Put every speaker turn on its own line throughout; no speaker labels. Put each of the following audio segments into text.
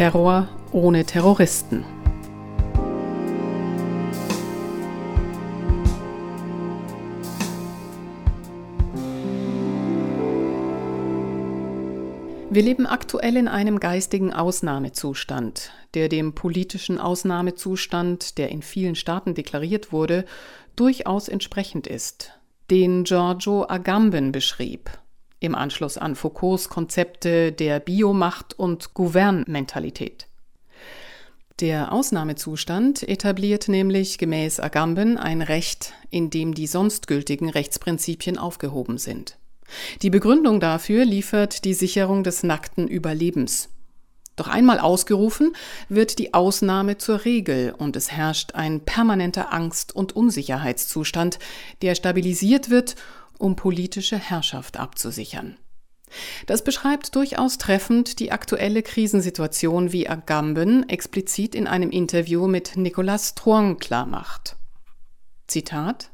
Terror ohne Terroristen. Wir leben aktuell in einem geistigen Ausnahmezustand, der dem politischen Ausnahmezustand, der in vielen Staaten deklariert wurde, durchaus entsprechend ist, den Giorgio Agamben beschrieb, im Anschluss an Foucaults Konzepte der Biomacht und Gouvernmentalität. Der Ausnahmezustand etabliert nämlich gemäß Agamben ein Recht, in dem die sonst gültigen Rechtsprinzipien aufgehoben sind. Die Begründung dafür liefert die Sicherung des nackten Überlebens. Doch einmal ausgerufen, wird die Ausnahme zur Regel und es herrscht ein permanenter Angst- und Unsicherheitszustand, der stabilisiert wird, um politische Herrschaft abzusichern. Das beschreibt durchaus treffend die aktuelle Krisensituation, wie Agamben explizit in einem Interview mit Nicolas Truong klarmacht. Zitat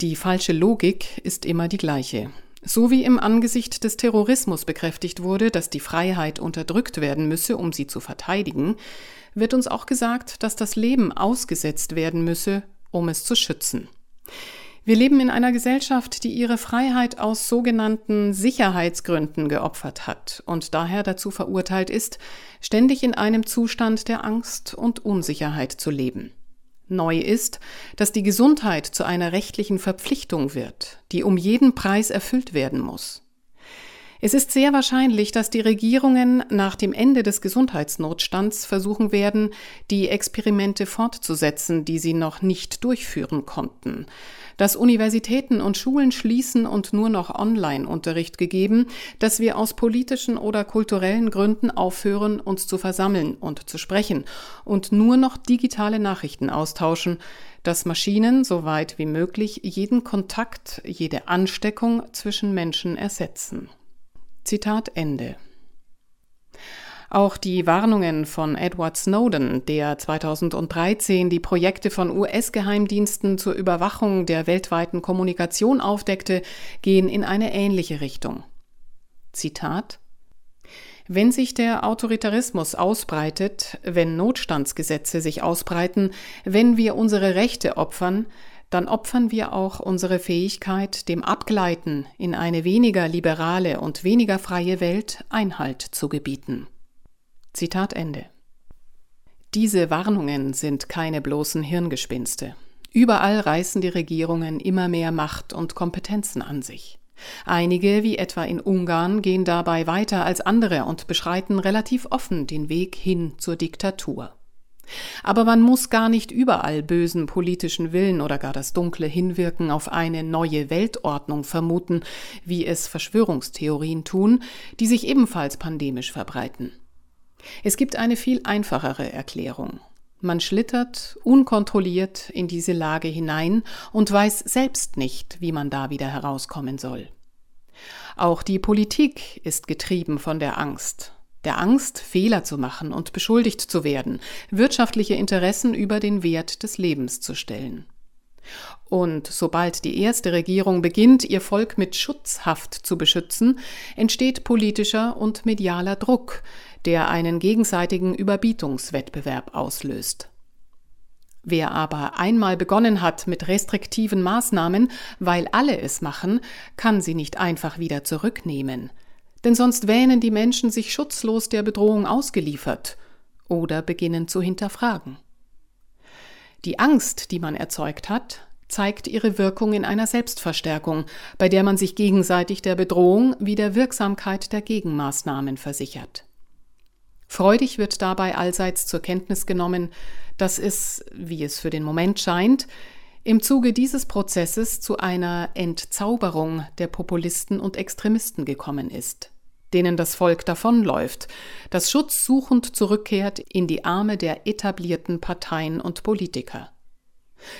Die falsche Logik ist immer die gleiche. So wie im Angesicht des Terrorismus bekräftigt wurde, dass die Freiheit unterdrückt werden müsse, um sie zu verteidigen, wird uns auch gesagt, dass das Leben ausgesetzt werden müsse, um es zu schützen. Wir leben in einer Gesellschaft, die ihre Freiheit aus sogenannten Sicherheitsgründen geopfert hat und daher dazu verurteilt ist, ständig in einem Zustand der Angst und Unsicherheit zu leben. Neu ist, dass die Gesundheit zu einer rechtlichen Verpflichtung wird, die um jeden Preis erfüllt werden muss. Es ist sehr wahrscheinlich, dass die Regierungen nach dem Ende des Gesundheitsnotstands versuchen werden, die Experimente fortzusetzen, die sie noch nicht durchführen konnten, dass Universitäten und Schulen schließen und nur noch Online-Unterricht gegeben, dass wir aus politischen oder kulturellen Gründen aufhören, uns zu versammeln und zu sprechen und nur noch digitale Nachrichten austauschen, dass Maschinen so weit wie möglich jeden Kontakt, jede Ansteckung zwischen Menschen ersetzen. Zitat Ende. Auch die Warnungen von Edward Snowden, der 2013 die Projekte von US-Geheimdiensten zur Überwachung der weltweiten Kommunikation aufdeckte, gehen in eine ähnliche Richtung. Zitat wenn sich der Autoritarismus ausbreitet, wenn Notstandsgesetze sich ausbreiten, wenn wir unsere Rechte opfern, dann opfern wir auch unsere Fähigkeit, dem Abgleiten in eine weniger liberale und weniger freie Welt Einhalt zu gebieten. Zitat Ende. Diese Warnungen sind keine bloßen Hirngespinste. Überall reißen die Regierungen immer mehr Macht und Kompetenzen an sich. Einige, wie etwa in Ungarn, gehen dabei weiter als andere und beschreiten relativ offen den Weg hin zur Diktatur. Aber man muss gar nicht überall bösen politischen Willen oder gar das dunkle Hinwirken auf eine neue Weltordnung vermuten, wie es Verschwörungstheorien tun, die sich ebenfalls pandemisch verbreiten. Es gibt eine viel einfachere Erklärung. Man schlittert unkontrolliert in diese Lage hinein und weiß selbst nicht, wie man da wieder herauskommen soll. Auch die Politik ist getrieben von der Angst, der Angst, Fehler zu machen und beschuldigt zu werden, wirtschaftliche Interessen über den Wert des Lebens zu stellen. Und sobald die erste Regierung beginnt, ihr Volk mit Schutzhaft zu beschützen, entsteht politischer und medialer Druck, der einen gegenseitigen Überbietungswettbewerb auslöst. Wer aber einmal begonnen hat mit restriktiven Maßnahmen, weil alle es machen, kann sie nicht einfach wieder zurücknehmen. Denn sonst wähnen die Menschen sich schutzlos der Bedrohung ausgeliefert oder beginnen zu hinterfragen. Die Angst, die man erzeugt hat, zeigt ihre Wirkung in einer Selbstverstärkung, bei der man sich gegenseitig der Bedrohung wie der Wirksamkeit der Gegenmaßnahmen versichert. Freudig wird dabei allseits zur Kenntnis genommen, dass es, wie es für den Moment scheint, im Zuge dieses Prozesses zu einer Entzauberung der Populisten und Extremisten gekommen ist, denen das Volk davonläuft, das schutzsuchend zurückkehrt in die Arme der etablierten Parteien und Politiker.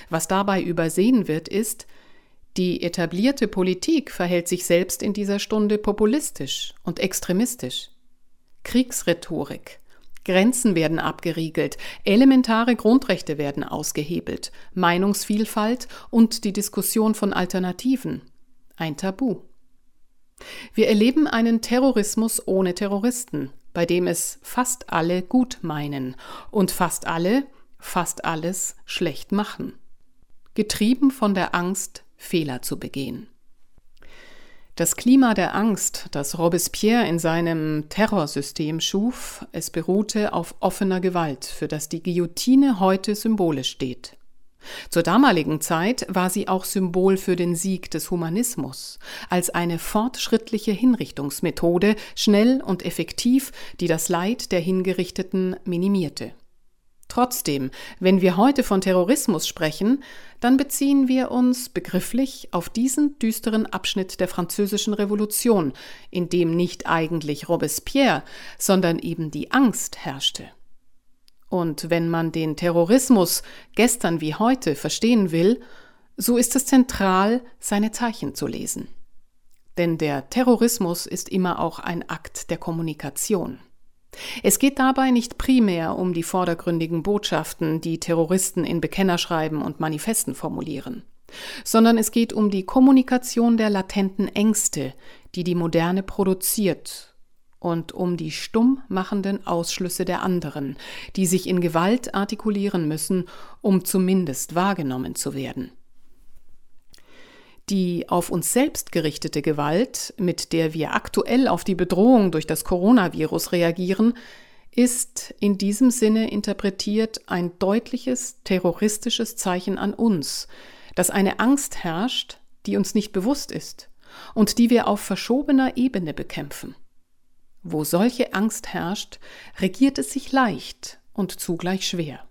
Was dabei übersehen wird, ist, die etablierte Politik verhält sich selbst in dieser Stunde populistisch und extremistisch. Kriegsrhetorik. Grenzen werden abgeriegelt, elementare Grundrechte werden ausgehebelt, Meinungsvielfalt und die Diskussion von Alternativen. Ein Tabu. Wir erleben einen Terrorismus ohne Terroristen, bei dem es fast alle gut meinen und fast alle fast alles schlecht machen, getrieben von der Angst, Fehler zu begehen. Das Klima der Angst, das Robespierre in seinem Terrorsystem schuf, es beruhte auf offener Gewalt, für das die Guillotine heute symbolisch steht. Zur damaligen Zeit war sie auch Symbol für den Sieg des Humanismus, als eine fortschrittliche Hinrichtungsmethode, schnell und effektiv, die das Leid der Hingerichteten minimierte. Trotzdem, wenn wir heute von Terrorismus sprechen, dann beziehen wir uns begrifflich auf diesen düsteren Abschnitt der französischen Revolution, in dem nicht eigentlich Robespierre, sondern eben die Angst herrschte. Und wenn man den Terrorismus gestern wie heute verstehen will, so ist es zentral, seine Zeichen zu lesen. Denn der Terrorismus ist immer auch ein Akt der Kommunikation. Es geht dabei nicht primär um die vordergründigen Botschaften, die Terroristen in Bekennerschreiben und Manifesten formulieren, sondern es geht um die Kommunikation der latenten Ängste, die die Moderne produziert und um die stumm machenden Ausschlüsse der anderen, die sich in Gewalt artikulieren müssen, um zumindest wahrgenommen zu werden. Die auf uns selbst gerichtete Gewalt, mit der wir aktuell auf die Bedrohung durch das Coronavirus reagieren, ist in diesem Sinne interpretiert ein deutliches terroristisches Zeichen an uns, dass eine Angst herrscht, die uns nicht bewusst ist und die wir auf verschobener Ebene bekämpfen. Wo solche Angst herrscht, regiert es sich leicht und zugleich schwer.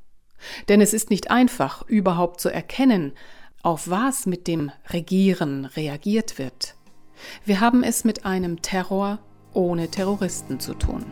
Denn es ist nicht einfach, überhaupt zu erkennen, auf was mit dem Regieren reagiert wird. Wir haben es mit einem Terror ohne Terroristen zu tun.